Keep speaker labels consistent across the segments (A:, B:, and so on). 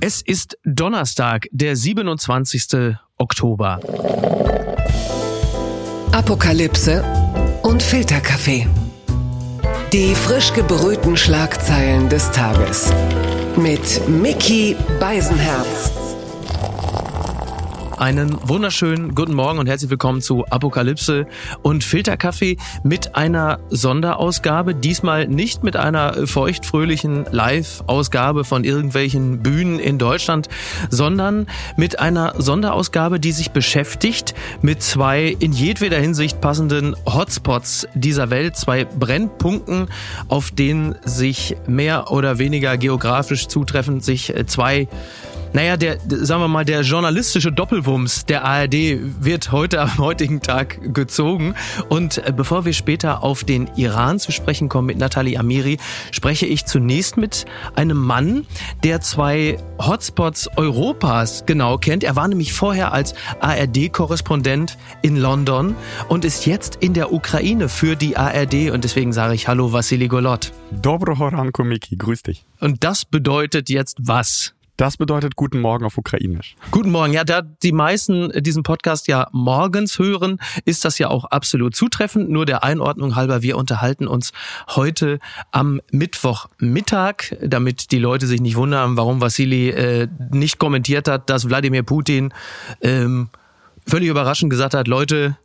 A: Es ist Donnerstag, der 27. Oktober.
B: Apokalypse und Filterkaffee. Die frisch gebrühten Schlagzeilen des Tages. Mit Mickey Beisenherz.
A: Einen wunderschönen guten Morgen und herzlich willkommen zu Apokalypse und Filterkaffee mit einer Sonderausgabe. Diesmal nicht mit einer feuchtfröhlichen Live-Ausgabe von irgendwelchen Bühnen in Deutschland, sondern mit einer Sonderausgabe, die sich beschäftigt mit zwei in jedweder Hinsicht passenden Hotspots dieser Welt, zwei Brennpunkten, auf denen sich mehr oder weniger geografisch zutreffend sich zwei naja, der, sagen wir mal, der journalistische Doppelwumms der ARD wird heute am heutigen Tag gezogen. Und äh, bevor wir später auf den Iran zu sprechen kommen mit Nathalie Amiri, spreche ich zunächst mit einem Mann, der zwei Hotspots Europas genau kennt. Er war nämlich vorher als ARD-Korrespondent in London und ist jetzt in der Ukraine für die ARD. Und deswegen sage ich Hallo, Vassili Golot.
C: Dobro Horanko Miki, grüß dich.
A: Und das bedeutet jetzt was?
C: Das bedeutet Guten Morgen auf Ukrainisch.
A: Guten Morgen. Ja, da die meisten diesen Podcast ja morgens hören, ist das ja auch absolut zutreffend. Nur der Einordnung halber, wir unterhalten uns heute am Mittwochmittag, damit die Leute sich nicht wundern, warum Vassili äh, nicht kommentiert hat, dass Wladimir Putin ähm, völlig überraschend gesagt hat, Leute,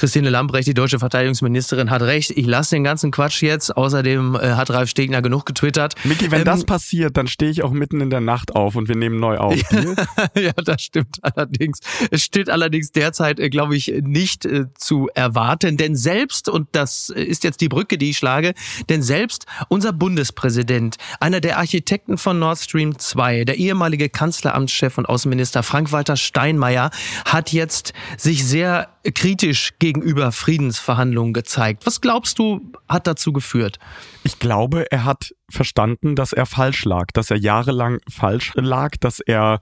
A: Christine Lambrecht, die deutsche Verteidigungsministerin, hat recht. Ich lasse den ganzen Quatsch jetzt. Außerdem äh, hat Ralf Stegner genug getwittert.
C: Miki, wenn ähm, das passiert, dann stehe ich auch mitten in der Nacht auf und wir nehmen neu auf.
A: ja, das stimmt allerdings. Es steht allerdings derzeit, äh, glaube ich, nicht äh, zu erwarten. Denn selbst, und das äh, ist jetzt die Brücke, die ich schlage, denn selbst unser Bundespräsident, einer der Architekten von Nord Stream 2, der ehemalige Kanzleramtschef und Außenminister Frank-Walter Steinmeier, hat jetzt sich sehr kritisch gegenüber Friedensverhandlungen gezeigt. Was glaubst du, hat dazu geführt?
C: Ich glaube, er hat verstanden, dass er falsch lag, dass er jahrelang falsch lag, dass er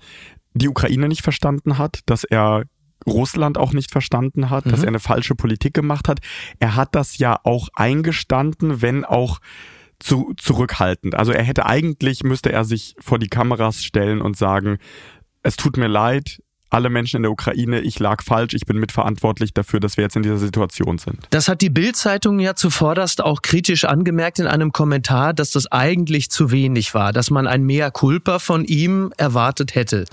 C: die Ukraine nicht verstanden hat, dass er Russland auch nicht verstanden hat, mhm. dass er eine falsche Politik gemacht hat. Er hat das ja auch eingestanden, wenn auch zu zurückhaltend. Also er hätte eigentlich, müsste er sich vor die Kameras stellen und sagen, es tut mir leid, alle Menschen in der Ukraine, ich lag falsch, ich bin mitverantwortlich dafür, dass wir jetzt in dieser Situation sind.
A: Das hat die Bild-Zeitung ja zuvorderst auch kritisch angemerkt in einem Kommentar, dass das eigentlich zu wenig war, dass man ein Mea culpa von ihm erwartet hätte.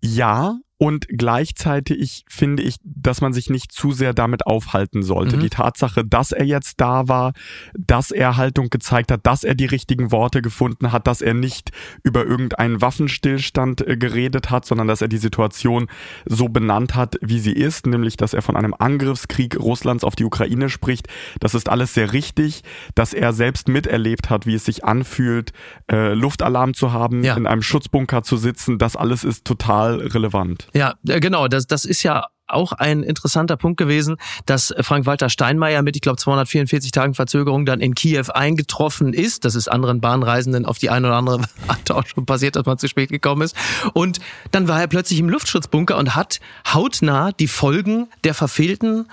C: Ja, und gleichzeitig finde ich, dass man sich nicht zu sehr damit aufhalten sollte. Mhm. Die Tatsache, dass er jetzt da war, dass er Haltung gezeigt hat, dass er die richtigen Worte gefunden hat, dass er nicht über irgendeinen Waffenstillstand äh, geredet hat, sondern dass er die Situation so benannt hat, wie sie ist, nämlich dass er von einem Angriffskrieg Russlands auf die Ukraine spricht. Das ist alles sehr richtig, dass er selbst miterlebt hat, wie es sich anfühlt, äh, Luftalarm zu haben, ja. in einem Schutzbunker zu sitzen. Das alles ist total relevant.
A: Ja, äh, genau. Das, das ist ja auch ein interessanter Punkt gewesen, dass Frank-Walter Steinmeier mit, ich glaube, 244 Tagen Verzögerung dann in Kiew eingetroffen ist. Das ist anderen Bahnreisenden auf die eine oder andere Art auch schon passiert, dass man zu spät gekommen ist. Und dann war er plötzlich im Luftschutzbunker und hat hautnah die Folgen der verfehlten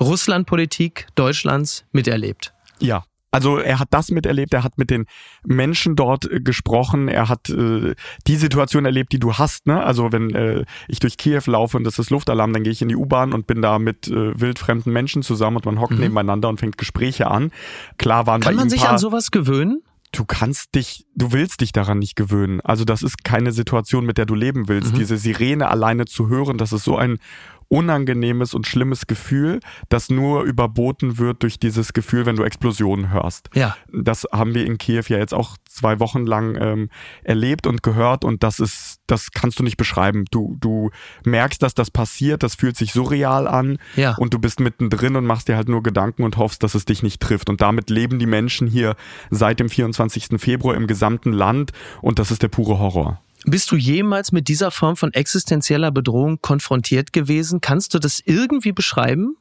A: Russlandpolitik Deutschlands miterlebt.
C: Ja, also er hat das miterlebt, er hat mit den Menschen dort äh, gesprochen, er hat äh, die Situation erlebt, die du hast. Ne? Also wenn äh, ich durch Kiew laufe und das ist Luftalarm, dann gehe ich in die U-Bahn und bin da mit äh, wildfremden Menschen zusammen und man hockt mhm. nebeneinander und fängt Gespräche an. Klar waren
A: Kann man sich an sowas gewöhnen?
C: du kannst dich, du willst dich daran nicht gewöhnen. Also das ist keine Situation, mit der du leben willst. Mhm. Diese Sirene alleine zu hören, das ist so ein unangenehmes und schlimmes Gefühl, das nur überboten wird durch dieses Gefühl, wenn du Explosionen hörst.
A: Ja.
C: Das haben wir in Kiew ja jetzt auch zwei Wochen lang ähm, erlebt und gehört und das ist, das kannst du nicht beschreiben. Du, du merkst, dass das passiert, das fühlt sich so real an
A: ja.
C: und du bist mittendrin und machst dir halt nur Gedanken und hoffst, dass es dich nicht trifft. Und damit leben die Menschen hier seit dem 24. Februar im gesamten Land und das ist der pure Horror.
A: Bist du jemals mit dieser Form von existenzieller Bedrohung konfrontiert gewesen? Kannst du das irgendwie beschreiben?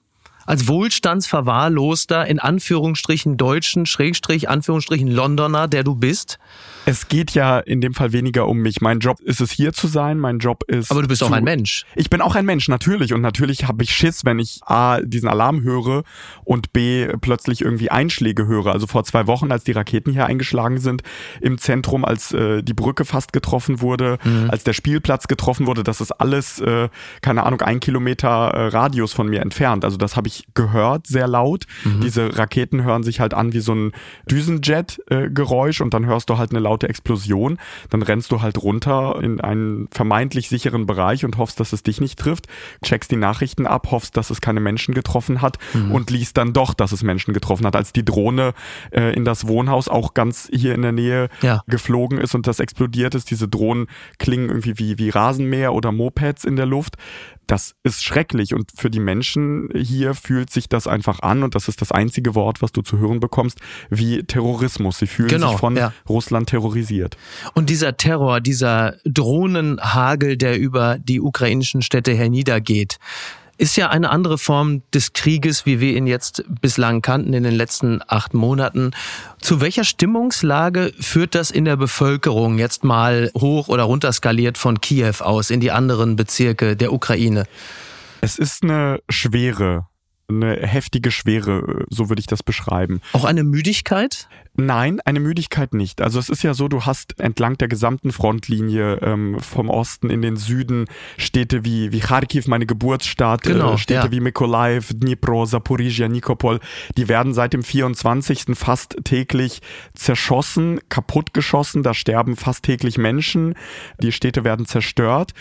A: Als wohlstandsverwahrloster, in Anführungsstrichen Deutschen, Schrägstrich, Anführungsstrichen Londoner, der du bist?
C: Es geht ja in dem Fall weniger um mich. Mein Job ist es hier zu sein. Mein Job ist.
A: Aber du bist
C: zu,
A: auch ein Mensch.
C: Ich bin auch ein Mensch, natürlich. Und natürlich habe ich Schiss, wenn ich A, diesen Alarm höre und B, plötzlich irgendwie Einschläge höre. Also vor zwei Wochen, als die Raketen hier eingeschlagen sind im Zentrum, als äh, die Brücke fast getroffen wurde, mhm. als der Spielplatz getroffen wurde, das ist alles, äh, keine Ahnung, ein Kilometer äh, Radius von mir entfernt. Also das habe ich gehört, sehr laut. Mhm. Diese Raketen hören sich halt an wie so ein Düsenjet-Geräusch und dann hörst du halt eine laute laute Explosion, dann rennst du halt runter in einen vermeintlich sicheren Bereich und hoffst, dass es dich nicht trifft, checkst die Nachrichten ab, hoffst, dass es keine Menschen getroffen hat mhm. und liest dann doch, dass es Menschen getroffen hat. Als die Drohne äh, in das Wohnhaus auch ganz hier in der Nähe ja. geflogen ist und das explodiert ist, diese Drohnen klingen irgendwie wie, wie Rasenmäher oder Mopeds in der Luft das ist schrecklich und für die Menschen hier fühlt sich das einfach an und das ist das einzige Wort, was du zu hören bekommst, wie Terrorismus. Sie fühlen genau, sich von ja. Russland terrorisiert.
A: Und dieser Terror, dieser Drohnenhagel, der über die ukrainischen Städte herniedergeht, ist ja eine andere Form des Krieges, wie wir ihn jetzt bislang kannten in den letzten acht Monaten. Zu welcher Stimmungslage führt das in der Bevölkerung jetzt mal hoch oder runter skaliert von Kiew aus in die anderen Bezirke der Ukraine?
C: Es ist eine schwere eine heftige Schwere, so würde ich das beschreiben.
A: Auch eine Müdigkeit?
C: Nein, eine Müdigkeit nicht. Also es ist ja so, du hast entlang der gesamten Frontlinie ähm, vom Osten in den Süden Städte wie, wie Kharkiv, meine Geburtsstadt, äh, genau, äh, Städte ja. wie Mykolaiv, Dnipro, Zaporizhia, Nikopol, die werden seit dem 24. fast täglich zerschossen, kaputtgeschossen, da sterben fast täglich Menschen, die Städte werden zerstört.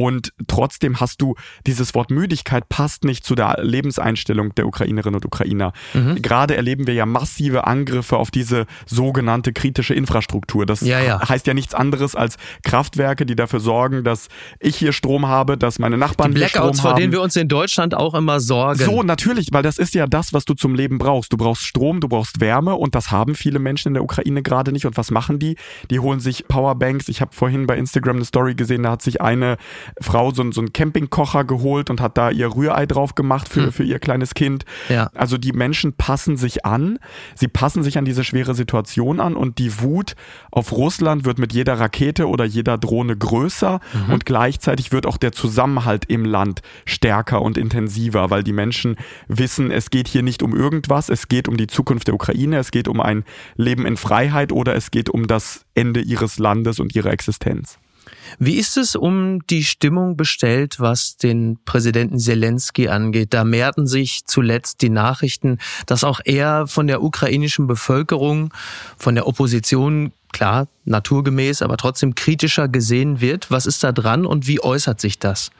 C: Und trotzdem hast du dieses Wort Müdigkeit passt nicht zu der Lebenseinstellung der Ukrainerinnen und Ukrainer. Mhm. Gerade erleben wir ja massive Angriffe auf diese sogenannte kritische Infrastruktur. Das ja, ja. heißt ja nichts anderes als Kraftwerke, die dafür sorgen, dass ich hier Strom habe, dass meine Nachbarn
A: die
C: Blackouts, hier
A: Strom haben. vor denen wir uns in Deutschland auch immer sorgen.
C: So, natürlich, weil das ist ja das, was du zum Leben brauchst. Du brauchst Strom, du brauchst Wärme und das haben viele Menschen in der Ukraine gerade nicht. Und was machen die? Die holen sich Powerbanks. Ich habe vorhin bei Instagram eine Story gesehen, da hat sich eine Frau so, so einen Campingkocher geholt und hat da ihr Rührei drauf gemacht für, hm. für ihr kleines Kind. Ja. Also die Menschen passen sich an, sie passen sich an diese schwere Situation an und die Wut auf Russland wird mit jeder Rakete oder jeder Drohne größer mhm. und gleichzeitig wird auch der Zusammenhalt im Land stärker und intensiver, weil die Menschen wissen, es geht hier nicht um irgendwas, es geht um die Zukunft der Ukraine, es geht um ein Leben in Freiheit oder es geht um das Ende ihres Landes und ihrer Existenz.
A: Wie ist es um die Stimmung bestellt, was den Präsidenten Zelensky angeht? Da mehrten sich zuletzt die Nachrichten, dass auch er von der ukrainischen Bevölkerung, von der Opposition klar, naturgemäß, aber trotzdem kritischer gesehen wird. Was ist da dran und wie äußert sich das?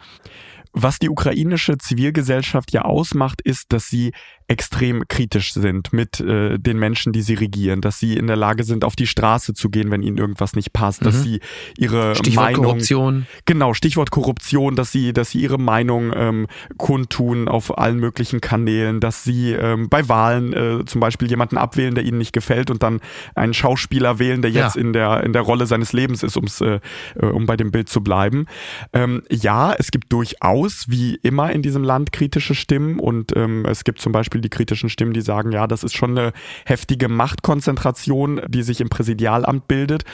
C: Was die ukrainische Zivilgesellschaft ja ausmacht, ist, dass sie extrem kritisch sind mit äh, den Menschen, die sie regieren, dass sie in der Lage sind, auf die Straße zu gehen, wenn ihnen irgendwas nicht passt, mhm. dass sie ihre
A: Stichwort
C: Meinung,
A: Korruption.
C: genau Stichwort Korruption, dass sie, dass sie ihre Meinung ähm, kundtun auf allen möglichen Kanälen, dass sie ähm, bei Wahlen äh, zum Beispiel jemanden abwählen, der ihnen nicht gefällt und dann einen Schauspieler wählen, der jetzt ja. in der in der Rolle seines Lebens ist, ums äh, äh, um bei dem Bild zu bleiben. Ähm, ja, es gibt durchaus wie immer in diesem Land kritische Stimmen und ähm, es gibt zum Beispiel Beispiel die kritischen Stimmen, die sagen, ja, das ist schon eine heftige Machtkonzentration, die sich im Präsidialamt bildet.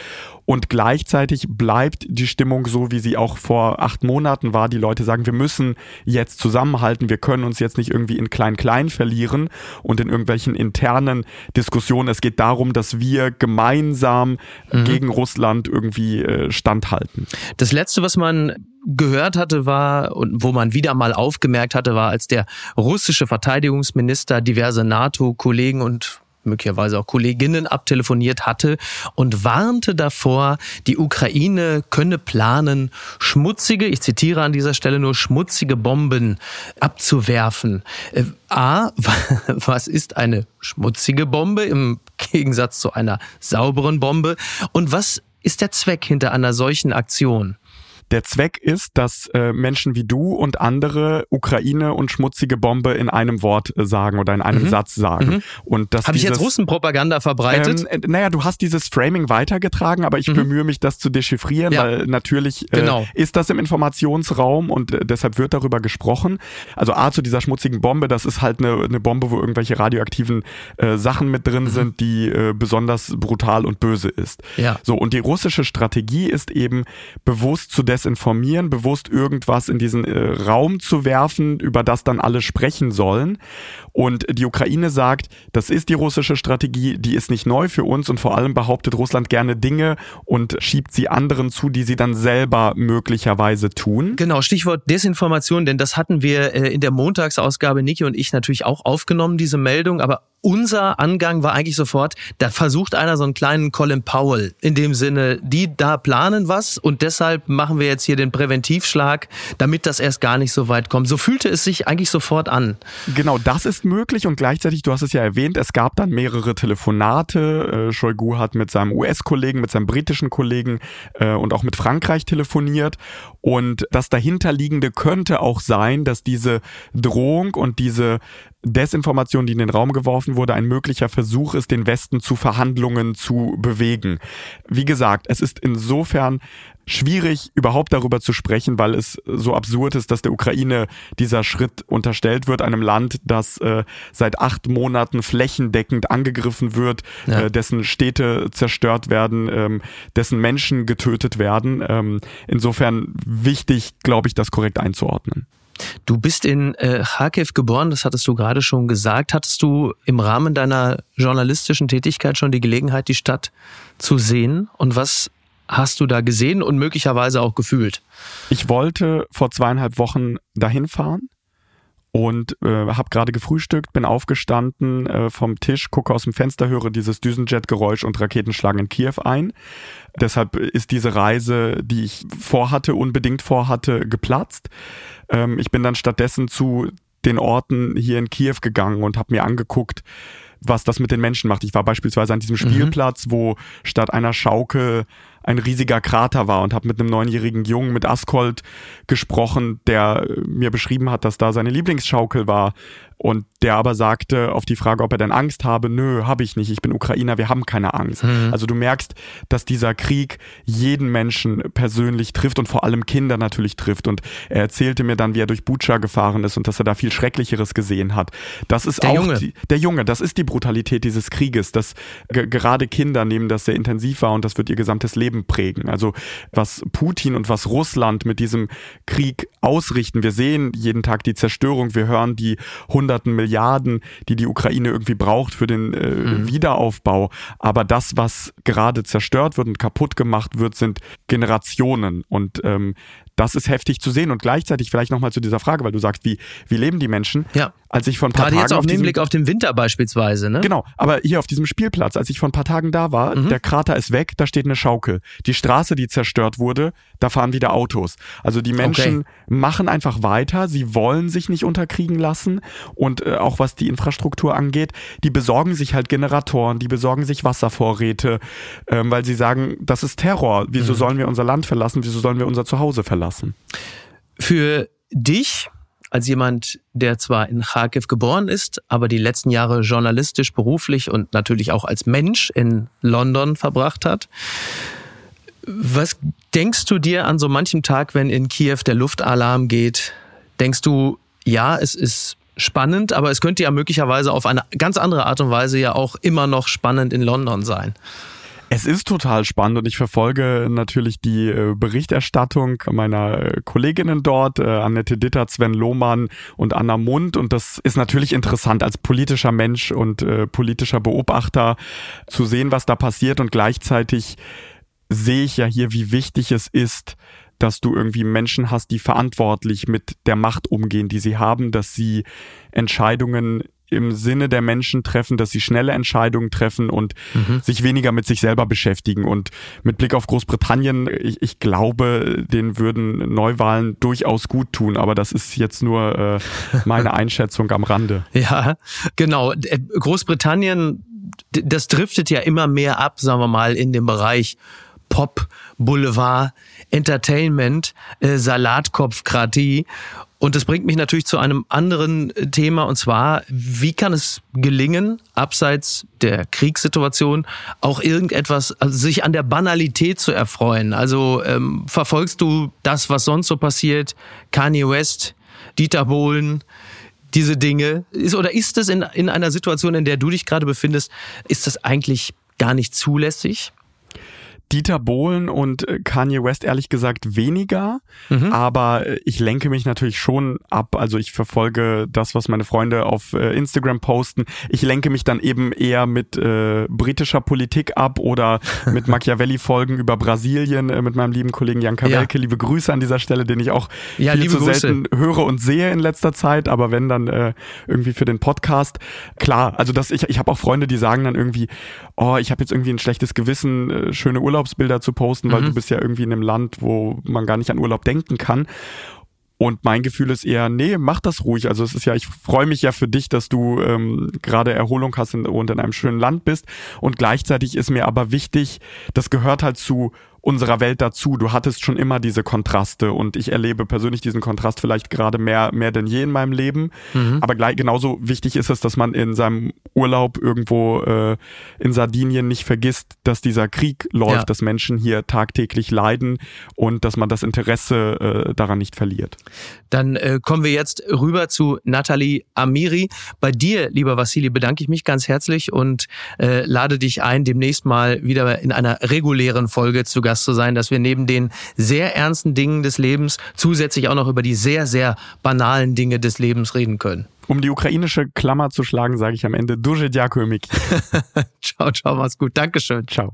C: Und gleichzeitig bleibt die Stimmung so, wie sie auch vor acht Monaten war. Die Leute sagen, wir müssen jetzt zusammenhalten, wir können uns jetzt nicht irgendwie in Klein-Klein verlieren und in irgendwelchen internen Diskussionen. Es geht darum, dass wir gemeinsam mhm. gegen Russland irgendwie äh, standhalten.
A: Das Letzte, was man gehört hatte, war und wo man wieder mal aufgemerkt hatte, war, als der russische Verteidigungsminister diverse NATO-Kollegen und möglicherweise auch Kolleginnen abtelefoniert hatte und warnte davor, die Ukraine könne planen, schmutzige, ich zitiere an dieser Stelle nur schmutzige Bomben abzuwerfen. Äh, A, was ist eine schmutzige Bombe im Gegensatz zu einer sauberen Bombe? Und was ist der Zweck hinter einer solchen Aktion?
C: Der Zweck ist, dass äh, Menschen wie du und andere Ukraine und schmutzige Bombe in einem Wort äh, sagen oder in einem mhm. Satz sagen. Mhm. Und das
A: Habe ich jetzt Russenpropaganda verbreitet?
C: Ähm, äh, naja, du hast dieses Framing weitergetragen, aber ich mhm. bemühe mich, das zu dechiffrieren, ja. weil natürlich äh, genau. ist das im Informationsraum und äh, deshalb wird darüber gesprochen. Also A zu dieser schmutzigen Bombe, das ist halt eine, eine Bombe, wo irgendwelche radioaktiven äh, Sachen mit drin mhm. sind, die äh, besonders brutal und böse ist. Ja. So, und die russische Strategie ist eben bewusst zu desinformieren, bewusst irgendwas in diesen äh, Raum zu werfen, über das dann alle sprechen sollen. Und die Ukraine sagt, das ist die russische Strategie, die ist nicht neu für uns und vor allem behauptet Russland gerne Dinge und schiebt sie anderen zu, die sie dann selber möglicherweise tun.
A: Genau, Stichwort Desinformation, denn das hatten wir äh, in der Montagsausgabe, Niki und ich natürlich auch aufgenommen, diese Meldung, aber unser Angang war eigentlich sofort, da versucht einer so einen kleinen Colin Powell in dem Sinne, die da planen was und deshalb machen wir jetzt hier den Präventivschlag, damit das erst gar nicht so weit kommt. So fühlte es sich eigentlich sofort an.
C: Genau, das ist möglich und gleichzeitig, du hast es ja erwähnt, es gab dann mehrere Telefonate. Äh, Shoigu hat mit seinem US-Kollegen, mit seinem britischen Kollegen äh, und auch mit Frankreich telefoniert und das dahinterliegende könnte auch sein, dass diese Drohung und diese Desinformation, die in den Raum geworfen wurde, ein möglicher Versuch ist, den Westen zu Verhandlungen zu bewegen. Wie gesagt, es ist insofern schwierig, überhaupt darüber zu sprechen, weil es so absurd ist, dass der Ukraine dieser Schritt unterstellt wird, einem Land, das äh, seit acht Monaten flächendeckend angegriffen wird, ja. äh, dessen Städte zerstört werden, ähm, dessen Menschen getötet werden. Ähm, insofern wichtig, glaube ich, das korrekt einzuordnen.
A: Du bist in äh, Kharkiv geboren, das hattest du gerade schon gesagt. Hattest du im Rahmen deiner journalistischen Tätigkeit schon die Gelegenheit, die Stadt zu sehen? Und was hast du da gesehen und möglicherweise auch gefühlt?
C: Ich wollte vor zweieinhalb Wochen dahin fahren und äh, habe gerade gefrühstückt, bin aufgestanden äh, vom Tisch, gucke aus dem Fenster, höre dieses Düsenjet-Geräusch und Raketenschlagen in Kiew ein. Deshalb ist diese Reise, die ich vorhatte, unbedingt vorhatte, geplatzt. Ähm, ich bin dann stattdessen zu den Orten hier in Kiew gegangen und habe mir angeguckt, was das mit den Menschen macht. Ich war beispielsweise an diesem mhm. Spielplatz, mhm. wo statt einer Schaukel ein riesiger Krater war und habe mit einem neunjährigen Jungen mit Askold gesprochen, der mir beschrieben hat, dass da seine Lieblingsschaukel war und der aber sagte auf die Frage, ob er denn Angst habe, nö, habe ich nicht, ich bin Ukrainer, wir haben keine Angst. Mhm. Also du merkst, dass dieser Krieg jeden Menschen persönlich trifft und vor allem Kinder natürlich trifft. Und er erzählte mir dann, wie er durch Bucha gefahren ist und dass er da viel Schrecklicheres gesehen hat. Das ist der auch Junge. Die, der Junge, das ist die Brutalität dieses Krieges, dass gerade Kinder nehmen das sehr intensiv wahr und das wird ihr gesamtes Leben prägen. Also was Putin und was Russland mit diesem Krieg ausrichten, wir sehen jeden Tag die Zerstörung, wir hören die hunderten Milliarden, die die Ukraine irgendwie braucht für den äh, mhm. Wiederaufbau. Aber das, was gerade zerstört wird und kaputt gemacht wird, sind Generationen. Und ähm, das ist heftig zu sehen und gleichzeitig vielleicht nochmal zu dieser Frage, weil du sagst, wie, wie leben die Menschen?
A: Ja.
C: Als ich vor ein paar
A: Gerade
C: Tagen
A: jetzt auf, auf den Blick auf den Winter beispielsweise, ne?
C: Genau, aber hier auf diesem Spielplatz, als ich vor ein paar Tagen da war, mhm. der Krater ist weg, da steht eine Schaukel. Die Straße, die zerstört wurde, da fahren wieder Autos. Also die Menschen okay. machen einfach weiter, sie wollen sich nicht unterkriegen lassen und äh, auch was die Infrastruktur angeht, die besorgen sich halt Generatoren, die besorgen sich Wasservorräte, ähm, weil sie sagen, das ist Terror. Wieso mhm. sollen wir unser Land verlassen? Wieso sollen wir unser Zuhause verlassen? lassen.
A: Für dich als jemand, der zwar in Kharkiv geboren ist, aber die letzten Jahre journalistisch, beruflich und natürlich auch als Mensch in London verbracht hat. Was denkst du dir an so manchem Tag, wenn in Kiew der Luftalarm geht? Denkst du, ja, es ist spannend, aber es könnte ja möglicherweise auf eine ganz andere Art und Weise ja auch immer noch spannend in London sein?
C: Es ist total spannend und ich verfolge natürlich die äh, Berichterstattung meiner äh, Kolleginnen dort, äh, Annette Ditter, Sven Lohmann und Anna Mund. Und das ist natürlich interessant als politischer Mensch und politischer Beobachter zu sehen, was da passiert. Und gleichzeitig sehe ich ja hier, wie wichtig es ist, dass du irgendwie Menschen hast, die verantwortlich mit der Macht umgehen, die sie haben, dass sie Entscheidungen im Sinne der Menschen treffen, dass sie schnelle Entscheidungen treffen und mhm. sich weniger mit sich selber beschäftigen. Und mit Blick auf Großbritannien, ich, ich glaube, denen würden Neuwahlen durchaus gut tun, aber das ist jetzt nur äh, meine Einschätzung am Rande.
A: Ja, genau. Äh, Großbritannien, das driftet ja immer mehr ab, sagen wir mal, in dem Bereich Pop, Boulevard, Entertainment, äh, Salatkopfkratie. Und das bringt mich natürlich zu einem anderen äh, Thema, und zwar, wie kann es gelingen, abseits der Kriegssituation, auch irgendetwas, also sich an der Banalität zu erfreuen? Also ähm, verfolgst du das, was sonst so passiert? Kanye West, Dieter Bohlen, diese Dinge? Ist, oder ist es in, in einer Situation, in der du dich gerade befindest, ist das eigentlich gar nicht zulässig?
C: Dieter Bohlen und äh, Kanye West ehrlich gesagt weniger, mhm. aber äh, ich lenke mich natürlich schon ab. Also ich verfolge das, was meine Freunde auf äh, Instagram posten. Ich lenke mich dann eben eher mit äh, britischer Politik ab oder mit Machiavelli-Folgen über Brasilien äh, mit meinem lieben Kollegen Jan Kawelke. Ja. Liebe Grüße an dieser Stelle, den ich auch ja, viel zu Grüße. selten höre und sehe in letzter Zeit, aber wenn dann äh, irgendwie für den Podcast. Klar, also das, ich, ich habe auch Freunde, die sagen dann irgendwie, oh, ich habe jetzt irgendwie ein schlechtes Gewissen, schöne Urlaub Urlaubsbilder zu posten, weil mhm. du bist ja irgendwie in einem Land, wo man gar nicht an Urlaub denken kann. Und mein Gefühl ist eher, nee, mach das ruhig. Also es ist ja, ich freue mich ja für dich, dass du ähm, gerade Erholung hast und in einem schönen Land bist. Und gleichzeitig ist mir aber wichtig, das gehört halt zu unserer Welt dazu. Du hattest schon immer diese Kontraste und ich erlebe persönlich diesen Kontrast vielleicht gerade mehr, mehr denn je in meinem Leben. Mhm. Aber gleich, genauso wichtig ist es, dass man in seinem Urlaub irgendwo äh, in Sardinien nicht vergisst, dass dieser Krieg läuft, ja. dass Menschen hier tagtäglich leiden und dass man das Interesse äh, daran nicht verliert.
A: Dann äh, kommen wir jetzt rüber zu Nathalie Amiri. Bei dir, lieber Vassili, bedanke ich mich ganz herzlich und äh, lade dich ein, demnächst mal wieder in einer regulären Folge zu Gast Gast zu sein, dass wir neben den sehr ernsten Dingen des Lebens zusätzlich auch noch über die sehr, sehr banalen Dinge des Lebens reden können.
C: Um die ukrainische Klammer zu schlagen, sage ich am Ende Duże dziękuję,
A: ciao, ciao, mach's gut. Dankeschön.
C: Ciao.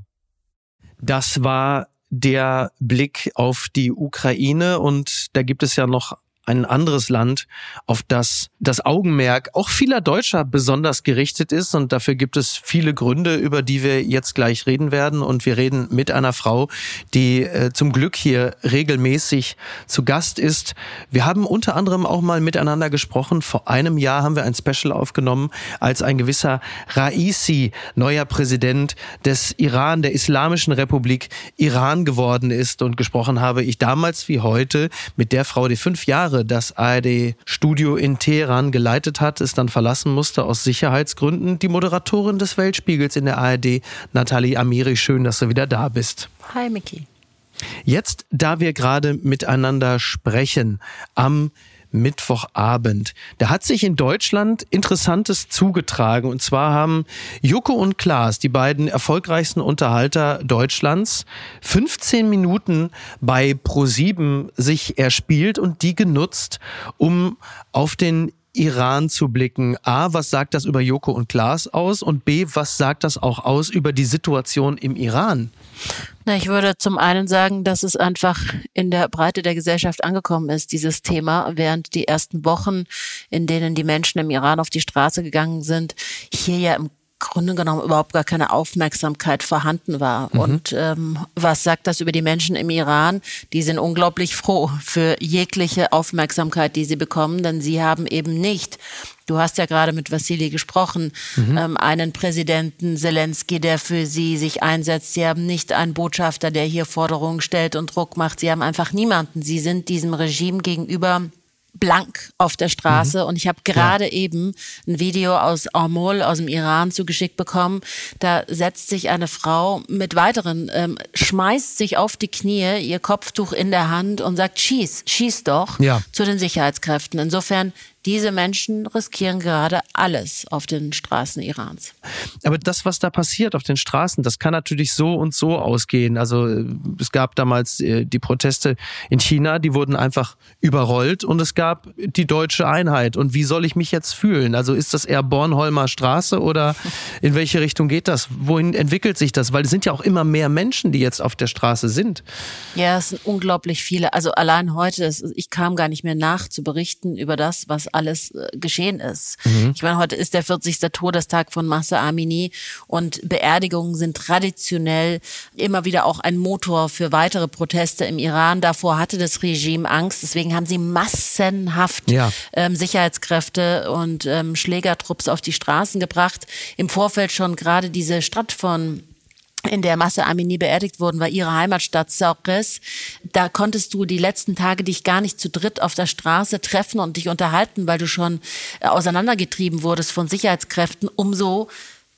A: Das war der Blick auf die Ukraine und da gibt es ja noch ein anderes Land, auf das das Augenmerk auch vieler Deutscher besonders gerichtet ist. Und dafür gibt es viele Gründe, über die wir jetzt gleich reden werden. Und wir reden mit einer Frau, die äh, zum Glück hier regelmäßig zu Gast ist. Wir haben unter anderem auch mal miteinander gesprochen. Vor einem Jahr haben wir ein Special aufgenommen, als ein gewisser Raisi, neuer Präsident des Iran, der Islamischen Republik Iran geworden ist. Und gesprochen habe ich damals wie heute mit der Frau, die fünf Jahre Jahre das ARD-Studio in Teheran geleitet hat, es dann verlassen musste aus Sicherheitsgründen. Die Moderatorin des Weltspiegels in der ARD, Nathalie Amiri, schön, dass du wieder da bist.
D: Hi, Miki.
A: Jetzt, da wir gerade miteinander sprechen, am Mittwochabend. Da hat sich in Deutschland Interessantes zugetragen. Und zwar haben Joko und Klaas, die beiden erfolgreichsten Unterhalter Deutschlands, 15 Minuten bei Pro7 sich erspielt und die genutzt, um auf den Iran zu blicken. A, was sagt das über Joko und Klaas aus? Und B, was sagt das auch aus über die Situation im Iran?
D: Na, ich würde zum einen sagen, dass es einfach in der Breite der Gesellschaft angekommen ist, dieses Thema, während die ersten Wochen, in denen die Menschen im Iran auf die Straße gegangen sind, hier ja im Grunde genommen überhaupt gar keine Aufmerksamkeit vorhanden war. Mhm. Und ähm, was sagt das über die Menschen im Iran? Die sind unglaublich froh für jegliche Aufmerksamkeit, die sie bekommen, denn sie haben eben nicht Du hast ja gerade mit Vassili gesprochen, mhm. ähm, einen Präsidenten Zelensky, der für sie sich einsetzt. Sie haben nicht einen Botschafter, der hier Forderungen stellt und Druck macht. Sie haben einfach niemanden. Sie sind diesem Regime gegenüber blank auf der Straße. Mhm. Und ich habe gerade ja. eben ein Video aus Ormol, aus dem Iran, zugeschickt bekommen. Da setzt sich eine Frau mit weiteren, ähm, schmeißt sich auf die Knie, ihr Kopftuch in der Hand und sagt, schieß, schieß doch ja. zu den Sicherheitskräften. Insofern diese Menschen riskieren gerade alles auf den Straßen Irans.
A: Aber das, was da passiert auf den Straßen, das kann natürlich so und so ausgehen. Also äh, es gab damals äh, die Proteste in China, die wurden einfach überrollt und es gab die deutsche Einheit. Und wie soll ich mich jetzt fühlen? Also ist das eher Bornholmer Straße oder in welche Richtung geht das? Wohin entwickelt sich das? Weil es sind ja auch immer mehr Menschen, die jetzt auf der Straße sind.
D: Ja, es sind unglaublich viele. Also allein heute, ich kam gar nicht mehr nach zu berichten über das, was alles äh, geschehen ist. Mhm. Ich meine, heute ist der 40. Todestag von Massa Amini und Beerdigungen sind traditionell immer wieder auch ein Motor für weitere Proteste im Iran. Davor hatte das Regime Angst, deswegen haben sie massenhaft ja. ähm, Sicherheitskräfte und ähm, Schlägertrupps auf die Straßen gebracht. Im Vorfeld schon gerade diese Stadt von in der Masse Amini beerdigt wurden, war ihre Heimatstadt Saures. Da konntest du die letzten Tage dich gar nicht zu dritt auf der Straße treffen und dich unterhalten, weil du schon äh, auseinandergetrieben wurdest von Sicherheitskräften. Umso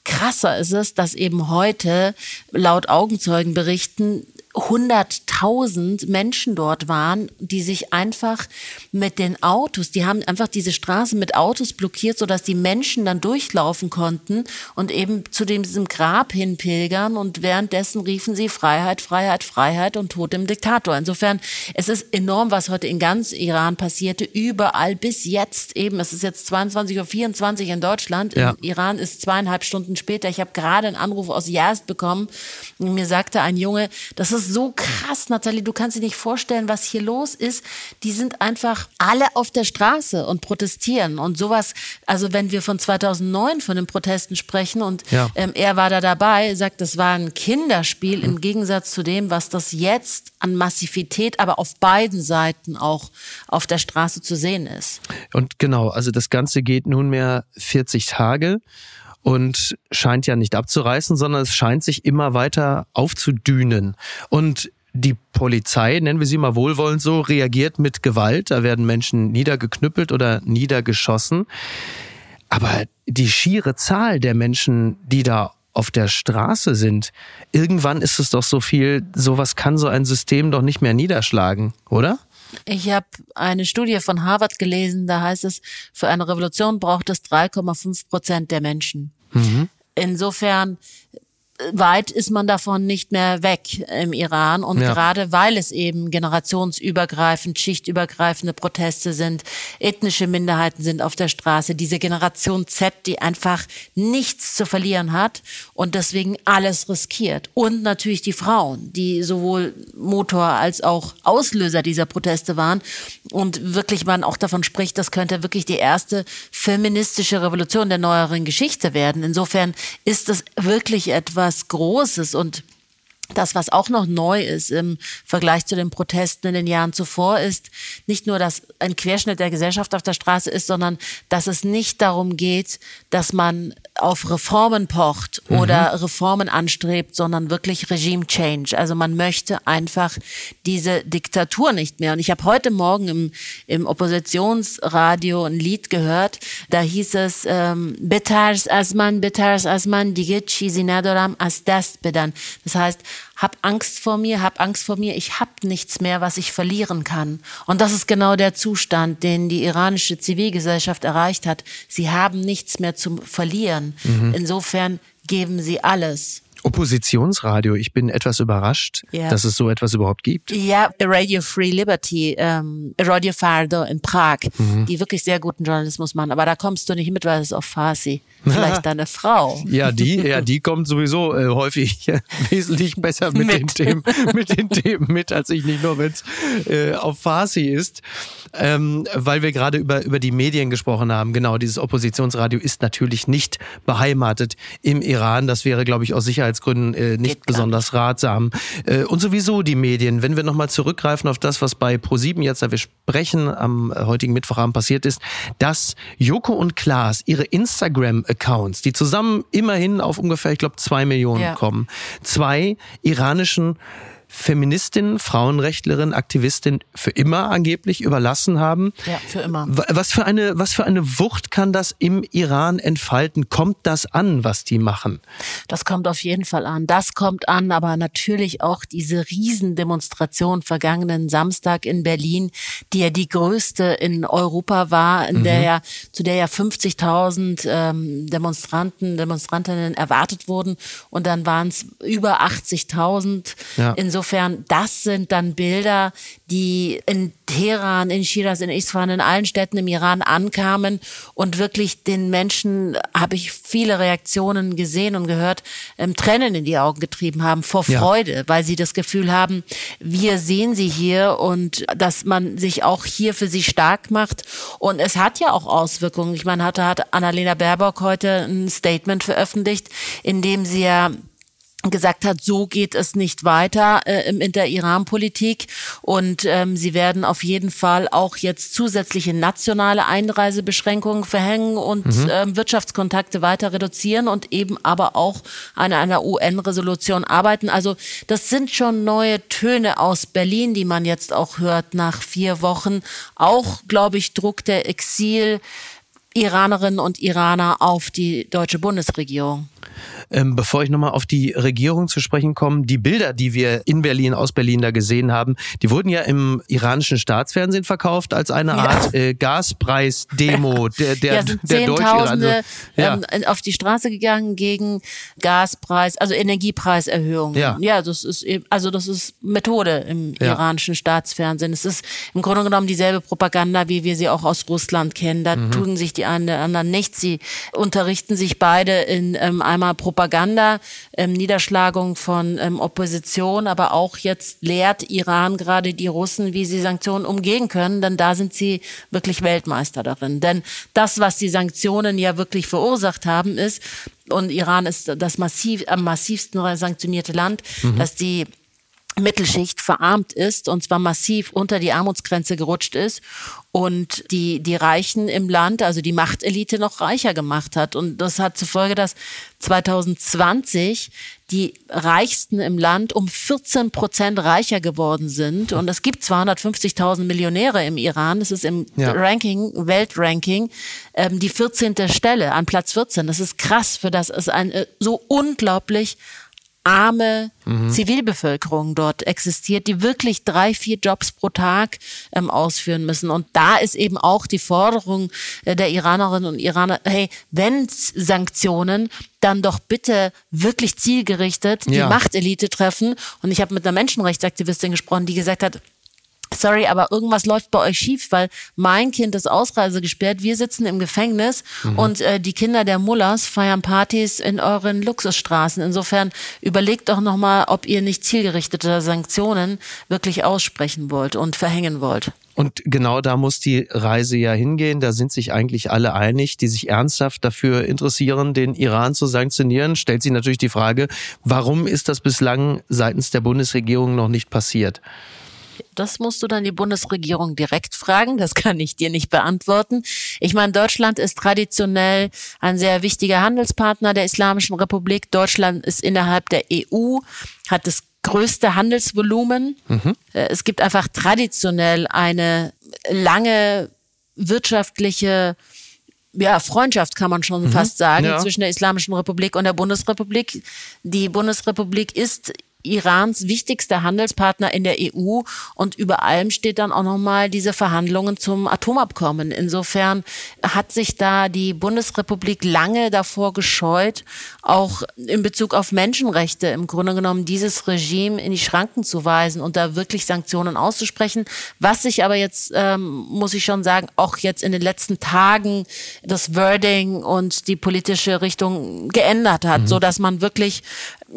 D: krasser ist es, dass eben heute laut Augenzeugenberichten 100.000 Menschen dort waren, die sich einfach mit den Autos, die haben einfach diese Straße mit Autos blockiert, sodass die Menschen dann durchlaufen konnten und eben zu diesem Grab hinpilgern und währenddessen riefen sie Freiheit, Freiheit, Freiheit und Tod dem Diktator. Insofern, es ist enorm, was heute in ganz Iran passierte, überall bis jetzt eben, es ist jetzt 22.24 Uhr in Deutschland, ja. in Iran ist zweieinhalb Stunden später, ich habe gerade einen Anruf aus Yazd bekommen und mir sagte ein Junge, das ist so krass, Nathalie. Du kannst dir nicht vorstellen, was hier los ist. Die sind einfach alle auf der Straße und protestieren. Und sowas, also wenn wir von 2009 von den Protesten sprechen und ja. ähm, er war da dabei, sagt, das war ein Kinderspiel mhm. im Gegensatz zu dem, was das jetzt an Massivität, aber auf beiden Seiten auch auf der Straße zu sehen ist.
A: Und genau, also das Ganze geht nunmehr 40 Tage und scheint ja nicht abzureißen, sondern es scheint sich immer weiter aufzudünen. Und die Polizei, nennen wir sie mal wohlwollend so, reagiert mit Gewalt. Da werden Menschen niedergeknüppelt oder niedergeschossen. Aber die schiere Zahl der Menschen, die da auf der Straße sind, irgendwann ist es doch so viel, sowas kann so ein System doch nicht mehr niederschlagen, oder?
D: Ich habe eine Studie von Harvard gelesen, da heißt es, für eine Revolution braucht es 3,5 Prozent der Menschen. Mhm. Insofern weit ist man davon nicht mehr weg im Iran. Und ja. gerade weil es eben generationsübergreifend, schichtübergreifende Proteste sind, ethnische Minderheiten sind auf der Straße, diese Generation Z, die einfach nichts zu verlieren hat und deswegen alles riskiert. Und natürlich die Frauen, die sowohl Motor als auch Auslöser dieser Proteste waren. Und wirklich man auch davon spricht, das könnte wirklich die erste feministische Revolution der neueren Geschichte werden. Insofern ist es wirklich etwas, was Großes. Und das, was auch noch neu ist im Vergleich zu den Protesten in den Jahren zuvor, ist nicht nur, dass ein Querschnitt der Gesellschaft auf der Straße ist, sondern dass es nicht darum geht, dass man auf Reformen pocht mhm. oder Reformen anstrebt, sondern wirklich Regime Change. Also man möchte einfach diese Diktatur nicht mehr. Und ich habe heute Morgen im, im Oppositionsradio ein Lied gehört, da hieß es ähm, Betars Asman, Betars Asman, Dige Chizi Nadoram as Dast bedan. Das heißt, hab Angst vor mir, hab Angst vor mir, ich hab nichts mehr, was ich verlieren kann. Und das ist genau der Zustand, den die iranische Zivilgesellschaft erreicht hat. Sie haben nichts mehr zu verlieren. Mhm. Insofern geben sie alles.
A: Oppositionsradio. Ich bin etwas überrascht, yeah. dass es so etwas überhaupt gibt.
D: Ja, Radio Free Liberty, ähm, Radio Fardo in Prag, mhm. die wirklich sehr guten Journalismus machen. Aber da kommst du nicht mit, weil es auf Farsi. Vielleicht deine Frau.
A: Ja, die, ja, die kommt sowieso äh, häufig wesentlich besser mit, mit, den Themen, mit den Themen mit, als ich nicht nur, wenn es äh, auf Farsi ist. Ähm, weil wir gerade über, über die Medien gesprochen haben. Genau, dieses Oppositionsradio ist natürlich nicht beheimatet im Iran. Das wäre, glaube ich, aus Sicherheitsgründen äh, nicht Geht besonders ratsam. Äh, und sowieso die Medien. Wenn wir nochmal zurückgreifen auf das, was bei Pro7 jetzt, da wir sprechen, am heutigen Mittwochabend passiert ist, dass Joko und Klaas ihre Instagram-Accounts, die zusammen immerhin auf ungefähr, ich glaube, zwei Millionen ja. kommen, zwei iranischen Feministin, Frauenrechtlerin, Aktivistin für immer angeblich überlassen haben.
D: Ja, für immer.
A: Was für eine, was für eine Wucht kann das im Iran entfalten? Kommt das an, was die machen?
D: Das kommt auf jeden Fall an. Das kommt an, aber natürlich auch diese Riesendemonstration vergangenen Samstag in Berlin, die ja die größte in Europa war, in mhm. der ja, zu der ja 50.000 ähm, Demonstranten, Demonstrantinnen erwartet wurden und dann waren es über 80.000 ja. Insofern, das sind dann Bilder, die in Teheran, in Shiraz, in Isfahan, in allen Städten im Iran ankamen und wirklich den Menschen, habe ich viele Reaktionen gesehen und gehört, ähm, Tränen in die Augen getrieben haben vor Freude, ja. weil sie das Gefühl haben, wir sehen sie hier und dass man sich auch hier für sie stark macht. Und es hat ja auch Auswirkungen. Ich meine, hatte hat Annalena Baerbock heute ein Statement veröffentlicht, in dem sie ja gesagt hat, so geht es nicht weiter äh, in der Iran-Politik und ähm, sie werden auf jeden Fall auch jetzt zusätzliche nationale Einreisebeschränkungen verhängen und mhm. ähm, Wirtschaftskontakte weiter reduzieren und eben aber auch an einer UN-Resolution arbeiten. Also das sind schon neue Töne aus Berlin, die man jetzt auch hört nach vier Wochen. Auch, glaube ich, Druck der Exil. Iranerinnen und Iraner auf die deutsche Bundesregierung.
A: Ähm, bevor ich nochmal auf die Regierung zu sprechen komme, die Bilder, die wir in Berlin, aus Berlin da gesehen haben, die wurden ja im iranischen Staatsfernsehen verkauft als eine Art ja. äh, Gaspreis-Demo
D: der, der, ja, sind der Zehntausende ja. ähm, auf die Straße gegangen gegen Gaspreis, also Energiepreiserhöhungen. Ja. ja, das ist eben, also das ist Methode im ja. iranischen Staatsfernsehen. Es ist im Grunde genommen dieselbe Propaganda, wie wir sie auch aus Russland kennen. Da mhm. tun sich die einen der anderen nichts. Sie unterrichten sich beide in ähm, einmal Propaganda, ähm, Niederschlagung von ähm, Opposition, aber auch jetzt lehrt Iran gerade die Russen, wie sie Sanktionen umgehen können, denn da sind sie wirklich Weltmeister darin. Denn das, was die Sanktionen ja wirklich verursacht haben, ist, und Iran ist das massiv, am massivsten sanktionierte Land, mhm. dass die Mittelschicht verarmt ist und zwar massiv unter die Armutsgrenze gerutscht ist und die, die Reichen im Land, also die Machtelite noch reicher gemacht hat. Und das hat zur Folge, dass 2020 die Reichsten im Land um 14 Prozent reicher geworden sind. Und es gibt 250.000 Millionäre im Iran. Das ist im ja. Ranking, Weltranking, ähm, die 14. Stelle an Platz 14. Das ist krass, für das es ein äh, so unglaublich arme mhm. Zivilbevölkerung dort existiert, die wirklich drei, vier Jobs pro Tag ähm, ausführen müssen. Und da ist eben auch die Forderung äh, der Iranerinnen und Iraner, hey, wenn Sanktionen, dann doch bitte wirklich zielgerichtet die ja. Machtelite treffen. Und ich habe mit einer Menschenrechtsaktivistin gesprochen, die gesagt hat, sorry, aber irgendwas läuft bei euch schief, weil mein Kind ist Ausreise gesperrt, wir sitzen im Gefängnis mhm. und äh, die Kinder der Mullers feiern Partys in euren Luxusstraßen. Insofern überlegt doch nochmal, ob ihr nicht zielgerichtete Sanktionen wirklich aussprechen wollt und verhängen wollt.
A: Und genau da muss die Reise ja hingehen. Da sind sich eigentlich alle einig, die sich ernsthaft dafür interessieren, den Iran zu sanktionieren. Stellt sich natürlich die Frage, warum ist das bislang seitens der Bundesregierung noch nicht passiert?
D: Das musst du dann die Bundesregierung direkt fragen. Das kann ich dir nicht beantworten. Ich meine, Deutschland ist traditionell ein sehr wichtiger Handelspartner der Islamischen Republik. Deutschland ist innerhalb der EU, hat das größte Handelsvolumen. Mhm. Äh, es gibt einfach traditionell eine lange wirtschaftliche ja, Freundschaft kann man schon mhm. fast sagen ja. zwischen der Islamischen Republik und der Bundesrepublik. Die Bundesrepublik ist Irans wichtigster Handelspartner in der EU und über allem steht dann auch nochmal diese Verhandlungen zum Atomabkommen. Insofern hat sich da die Bundesrepublik lange davor gescheut, auch in Bezug auf Menschenrechte im Grunde genommen dieses Regime in die Schranken zu weisen und da wirklich Sanktionen auszusprechen. Was sich aber jetzt, ähm, muss ich schon sagen, auch jetzt in den letzten Tagen das Wording und die politische Richtung geändert hat, mhm. so dass man wirklich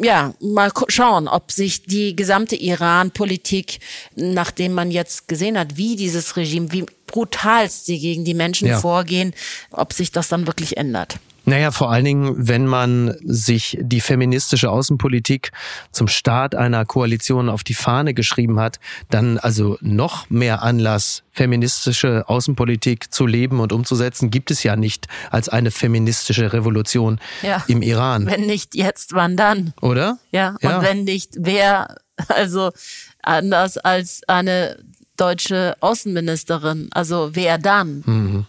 D: ja, mal schauen, ob sich die gesamte Iran-Politik, nachdem man jetzt gesehen hat, wie dieses Regime, wie brutal sie gegen die Menschen ja. vorgehen, ob sich das dann wirklich ändert.
A: Naja, vor allen Dingen, wenn man sich die feministische Außenpolitik zum Start einer Koalition auf die Fahne geschrieben hat, dann also noch mehr Anlass, feministische Außenpolitik zu leben und umzusetzen, gibt es ja nicht als eine feministische Revolution ja. im Iran.
D: Wenn nicht jetzt, wann dann?
A: Oder?
D: Ja, und ja. wenn nicht, wer, also anders als eine deutsche Außenministerin, also wer dann? Mhm.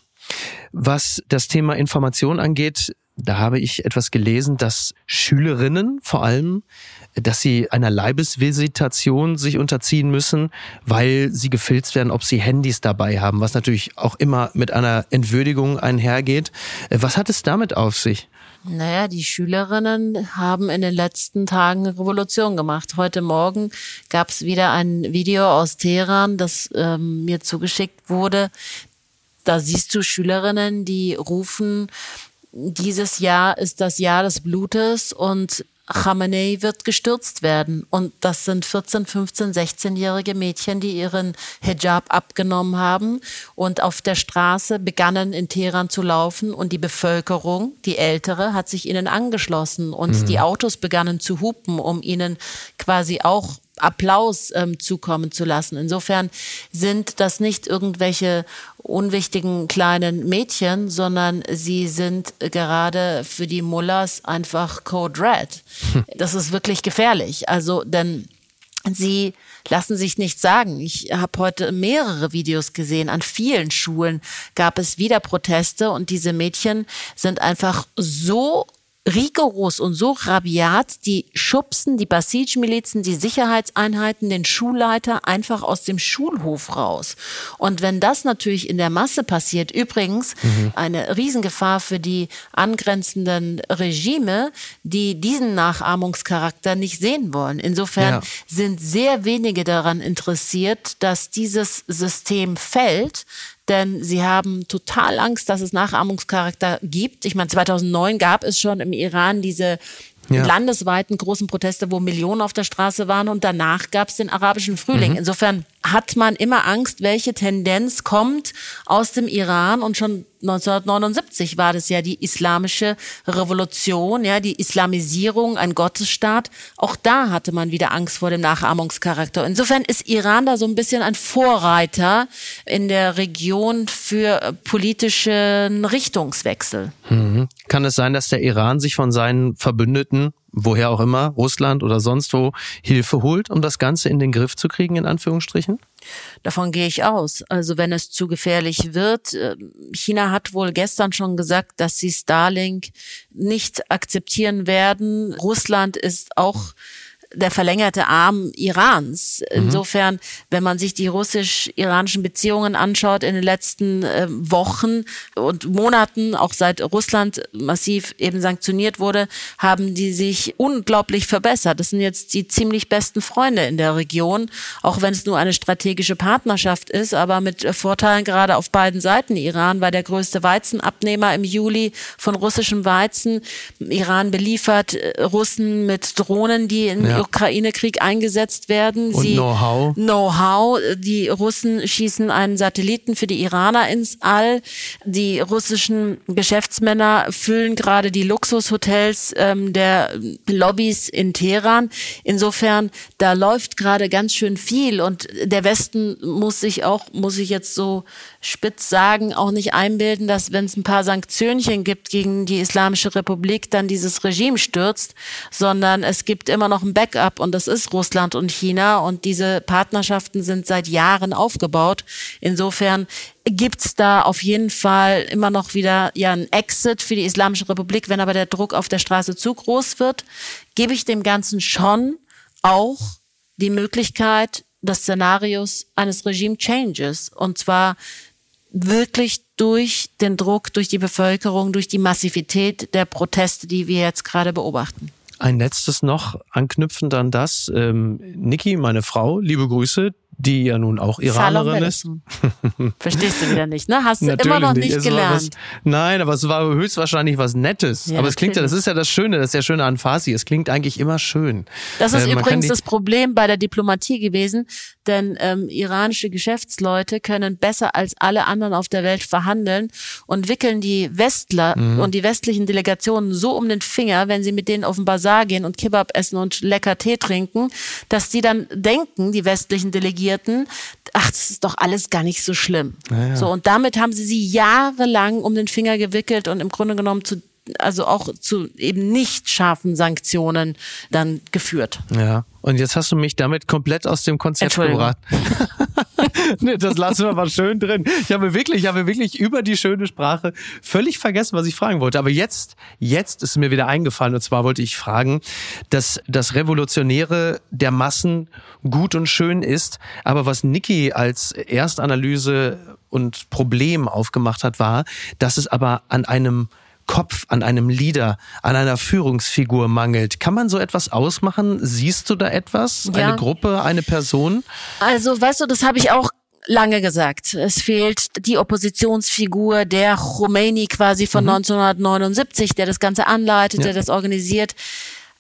A: Was das Thema Information angeht, da habe ich etwas gelesen, dass Schülerinnen vor allem, dass sie einer Leibesvisitation sich unterziehen müssen, weil sie gefilzt werden, ob sie Handys dabei haben, was natürlich auch immer mit einer Entwürdigung einhergeht. Was hat es damit auf sich?
D: Naja, die Schülerinnen haben in den letzten Tagen Revolution gemacht. Heute Morgen gab es wieder ein Video aus Teheran, das ähm, mir zugeschickt wurde da siehst du Schülerinnen, die rufen, dieses Jahr ist das Jahr des Blutes und Khamenei wird gestürzt werden. Und das sind 14, 15, 16-jährige Mädchen, die ihren Hijab abgenommen haben und auf der Straße begannen in Teheran zu laufen. Und die Bevölkerung, die ältere, hat sich ihnen angeschlossen. Und mhm. die Autos begannen zu hupen, um ihnen quasi auch Applaus ähm, zukommen zu lassen. Insofern sind das nicht irgendwelche unwichtigen kleinen Mädchen, sondern sie sind gerade für die Mullahs einfach Code Red. Hm. Das ist wirklich gefährlich. Also, denn sie lassen sich nichts sagen. Ich habe heute mehrere Videos gesehen. An vielen Schulen gab es wieder Proteste und diese Mädchen sind einfach so rigoros und so rabiat, die schubsen die Basij-Milizen, die Sicherheitseinheiten, den Schulleiter einfach aus dem Schulhof raus. Und wenn das natürlich in der Masse passiert, übrigens mhm. eine Riesengefahr für die angrenzenden Regime, die diesen Nachahmungscharakter nicht sehen wollen. Insofern ja. sind sehr wenige daran interessiert, dass dieses System fällt, denn sie haben total Angst, dass es Nachahmungscharakter gibt. Ich meine, 2009 gab es schon im Iran diese ja. landesweiten großen Proteste, wo Millionen auf der Straße waren und danach gab es den arabischen Frühling. Mhm. Insofern hat man immer Angst, welche Tendenz kommt aus dem Iran und schon 1979 war das ja die islamische Revolution, ja, die Islamisierung, ein Gottesstaat. Auch da hatte man wieder Angst vor dem Nachahmungscharakter. Insofern ist Iran da so ein bisschen ein Vorreiter in der Region für politischen Richtungswechsel.
A: Mhm. Kann es sein, dass der Iran sich von seinen Verbündeten woher auch immer, Russland oder sonst wo, Hilfe holt, um das Ganze in den Griff zu kriegen, in Anführungsstrichen?
D: Davon gehe ich aus. Also wenn es zu gefährlich wird, äh, China hat wohl gestern schon gesagt, dass sie Starlink nicht akzeptieren werden. Russland ist auch der verlängerte Arm Irans. Mhm. Insofern, wenn man sich die russisch-iranischen Beziehungen anschaut in den letzten äh, Wochen und Monaten, auch seit Russland massiv eben sanktioniert wurde, haben die sich unglaublich verbessert. Das sind jetzt die ziemlich besten Freunde in der Region, auch wenn es nur eine strategische Partnerschaft ist, aber mit Vorteilen gerade auf beiden Seiten. Iran war der größte Weizenabnehmer im Juli von russischem Weizen. Iran beliefert äh, Russen mit Drohnen, die in ja. Ukraine-Krieg eingesetzt werden.
A: Und Know-how.
D: Know-how. Die Russen schießen einen Satelliten für die Iraner ins All. Die russischen Geschäftsmänner füllen gerade die Luxushotels ähm, der Lobbys in Teheran. Insofern, da läuft gerade ganz schön viel und der Westen muss sich auch, muss ich jetzt so spitz sagen, auch nicht einbilden, dass wenn es ein paar Sanktionchen gibt gegen die Islamische Republik, dann dieses Regime stürzt, sondern es gibt immer noch ein Backup und das ist Russland und China und diese Partnerschaften sind seit Jahren aufgebaut. Insofern gibt's da auf jeden Fall immer noch wieder ja ein Exit für die Islamische Republik, wenn aber der Druck auf der Straße zu groß wird, gebe ich dem Ganzen schon auch die Möglichkeit des Szenarios eines Regime Changes und zwar wirklich durch den Druck, durch die Bevölkerung, durch die Massivität der Proteste, die wir jetzt gerade beobachten.
A: Ein letztes noch anknüpfend an das. Ähm, Niki, meine Frau, liebe Grüße, die ja nun auch Iranerin ist.
D: Verstehst du wieder nicht, ne? Hast du immer noch nicht, nicht. gelernt. Was,
A: nein, aber es war höchstwahrscheinlich was Nettes. Ja, aber es klingt ja, das ist ja das Schöne, das ist ja Schöne an Farsi. Es klingt eigentlich immer schön.
D: Das ist äh, übrigens das Problem bei der Diplomatie gewesen, denn ähm, iranische Geschäftsleute können besser als alle anderen auf der Welt verhandeln und wickeln die Westler mhm. und die westlichen Delegationen so um den Finger, wenn sie mit denen auf den Bazar gehen und Kebab essen und lecker Tee trinken, dass die dann denken, die westlichen Delegierten, Delegierten, ach, das ist doch alles gar nicht so schlimm. Ja, So, und damit haben sie sie jahrelang um den Finger gewickelt und im Grunde genommen zu also auch zu eben nicht scharfen Sanktionen dann geführt.
A: Ja. Und jetzt hast du mich damit komplett aus dem Konzept gebracht. nee, das lassen wir mal schön drin. Ich habe wirklich, ich habe wirklich über die schöne Sprache völlig vergessen, was ich fragen wollte. Aber jetzt, jetzt ist mir wieder eingefallen. Und zwar wollte ich fragen, dass das Revolutionäre der Massen gut und schön ist. Aber was Niki als Erstanalyse und Problem aufgemacht hat, war, dass es aber an einem Kopf, an einem Leader, an einer Führungsfigur mangelt. Kann man so etwas ausmachen? Siehst du da etwas? Ja. Eine Gruppe, eine Person?
D: Also, weißt du, das habe ich auch lange gesagt. Es fehlt die Oppositionsfigur der Khomeini quasi von mhm. 1979, der das Ganze anleitet, ja. der das organisiert.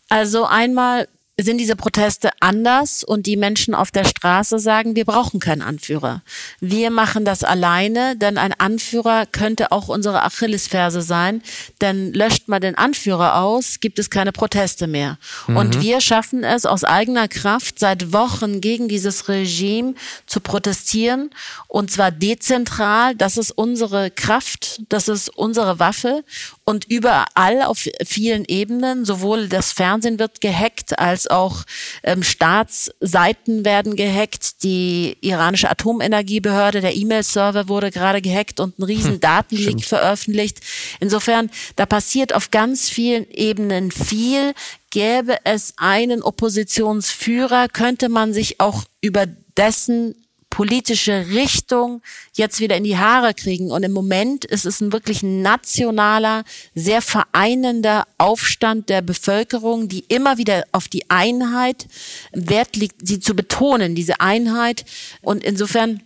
D: Also einmal sind diese Proteste anders und die Menschen auf der Straße sagen, wir brauchen keinen Anführer. Wir machen das alleine, denn ein Anführer könnte auch unsere Achillesferse sein, denn löscht man den Anführer aus, gibt es keine Proteste mehr. Mhm. Und wir schaffen es aus eigener Kraft seit Wochen gegen dieses Regime zu protestieren und zwar dezentral, das ist unsere Kraft, das ist unsere Waffe und überall auf vielen Ebenen, sowohl das Fernsehen wird gehackt, als auch ähm, Staatsseiten werden gehackt. Die iranische Atomenergiebehörde, der E-Mail-Server wurde gerade gehackt und ein riesen hm, Datenleak veröffentlicht. Insofern, da passiert auf ganz vielen Ebenen viel. Gäbe es einen Oppositionsführer, könnte man sich auch über dessen politische Richtung jetzt wieder in die Haare kriegen. Und im Moment ist es ein wirklich nationaler, sehr vereinender Aufstand der Bevölkerung, die immer wieder auf die Einheit Wert liegt, sie zu betonen, diese Einheit. Und insofern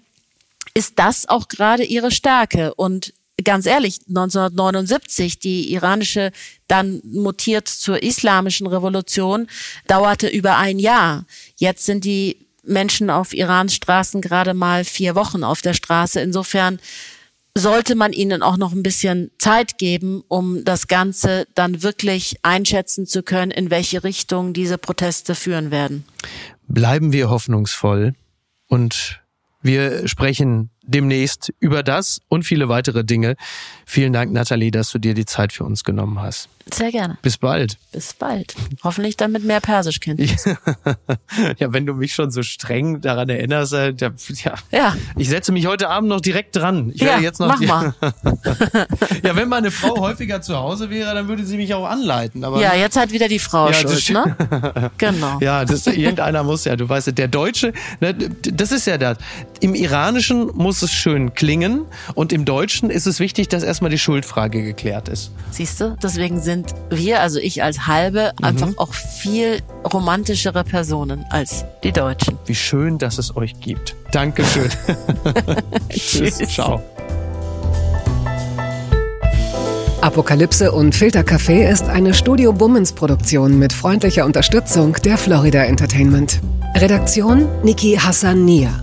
D: ist das auch gerade ihre Stärke. Und ganz ehrlich, 1979, die iranische, dann mutiert zur islamischen Revolution, dauerte über ein Jahr. Jetzt sind die Menschen auf Irans Straßen gerade mal vier Wochen auf der Straße. Insofern sollte man ihnen auch noch ein bisschen Zeit geben, um das Ganze dann wirklich einschätzen zu können, in welche Richtung diese Proteste führen werden.
A: Bleiben wir hoffnungsvoll und wir sprechen demnächst über das und viele weitere Dinge. Vielen Dank, Nathalie, dass du dir die Zeit für uns genommen hast.
D: Sehr gerne.
A: Bis bald.
D: Bis bald. Hoffentlich dann mit mehr Persischkenntnis.
A: ja, wenn du mich schon so streng daran erinnerst, äh, ja, ja. Ich setze mich heute Abend noch direkt dran. Ich
D: werde ja, jetzt noch mach mal.
A: ja, wenn meine Frau häufiger zu Hause wäre, dann würde sie mich auch anleiten. Aber
D: ja, jetzt hat wieder die Frau ja, Schuld, ne?
A: genau. Ja, das, irgendeiner muss ja, du weißt, der Deutsche, ne, das ist ja das. Im Iranischen muss muss es schön klingen und im Deutschen ist es wichtig, dass erstmal die Schuldfrage geklärt ist.
D: Siehst du, deswegen sind wir, also ich als Halbe, mhm. einfach auch viel romantischere Personen als die Deutschen.
A: Wie schön, dass es euch gibt. Dankeschön.
D: Tschüss. Ciao.
B: Apokalypse und Filtercafé ist eine Studio Bummens Produktion mit freundlicher Unterstützung der Florida Entertainment. Redaktion Niki Hassania.